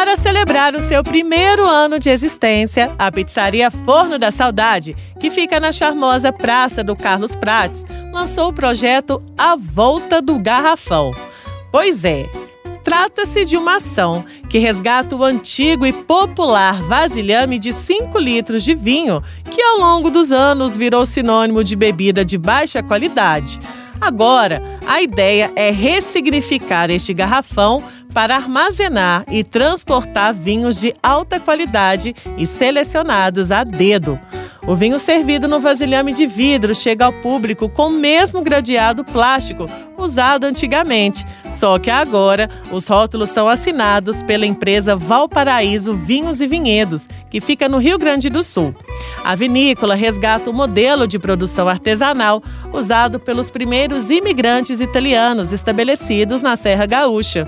Para celebrar o seu primeiro ano de existência, a pizzaria Forno da Saudade, que fica na charmosa Praça do Carlos Prates, lançou o projeto A Volta do Garrafão. Pois é, trata-se de uma ação que resgata o antigo e popular vasilhame de 5 litros de vinho, que ao longo dos anos virou sinônimo de bebida de baixa qualidade. Agora, a ideia é ressignificar este garrafão para armazenar e transportar vinhos de alta qualidade e selecionados a dedo. O vinho servido no vasilhame de vidro chega ao público com o mesmo gradeado plástico usado antigamente, só que agora os rótulos são assinados pela empresa Valparaíso Vinhos e Vinhedos, que fica no Rio Grande do Sul. A vinícola resgata o modelo de produção artesanal usado pelos primeiros imigrantes italianos estabelecidos na Serra Gaúcha.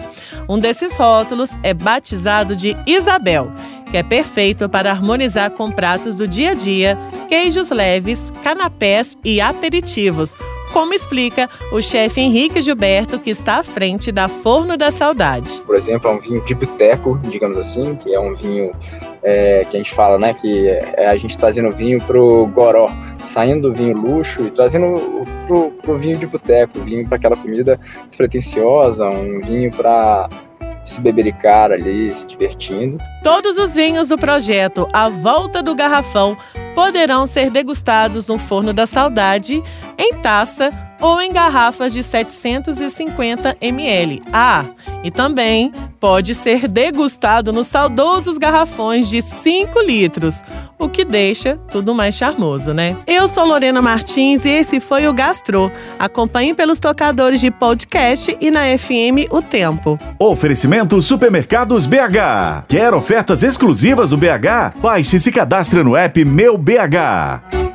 Um desses rótulos é batizado de Isabel que é perfeito para harmonizar com pratos do dia a dia, queijos leves, canapés e aperitivos, como explica o chefe Henrique Gilberto, que está à frente da Forno da Saudade. Por exemplo, é um vinho de boteco, digamos assim, que é um vinho é, que a gente fala, né, que é a gente trazendo vinho pro goró, saindo do vinho luxo e trazendo pro, pro vinho de boteco, vinho para aquela comida despretensiosa, um vinho para se bebericar ali, se divertindo. Todos os vinhos do projeto A Volta do Garrafão poderão ser degustados no Forno da Saudade em taça ou em garrafas de 750 ml. Ah, e também pode ser degustado nos saudosos garrafões de 5 litros, o que deixa tudo mais charmoso, né? Eu sou Lorena Martins e esse foi o Gastro. Acompanhe pelos tocadores de podcast e na FM O Tempo. Oferecimento Supermercados BH. Quer ofertas exclusivas do BH? Baixe e se cadastre no app Meu BH.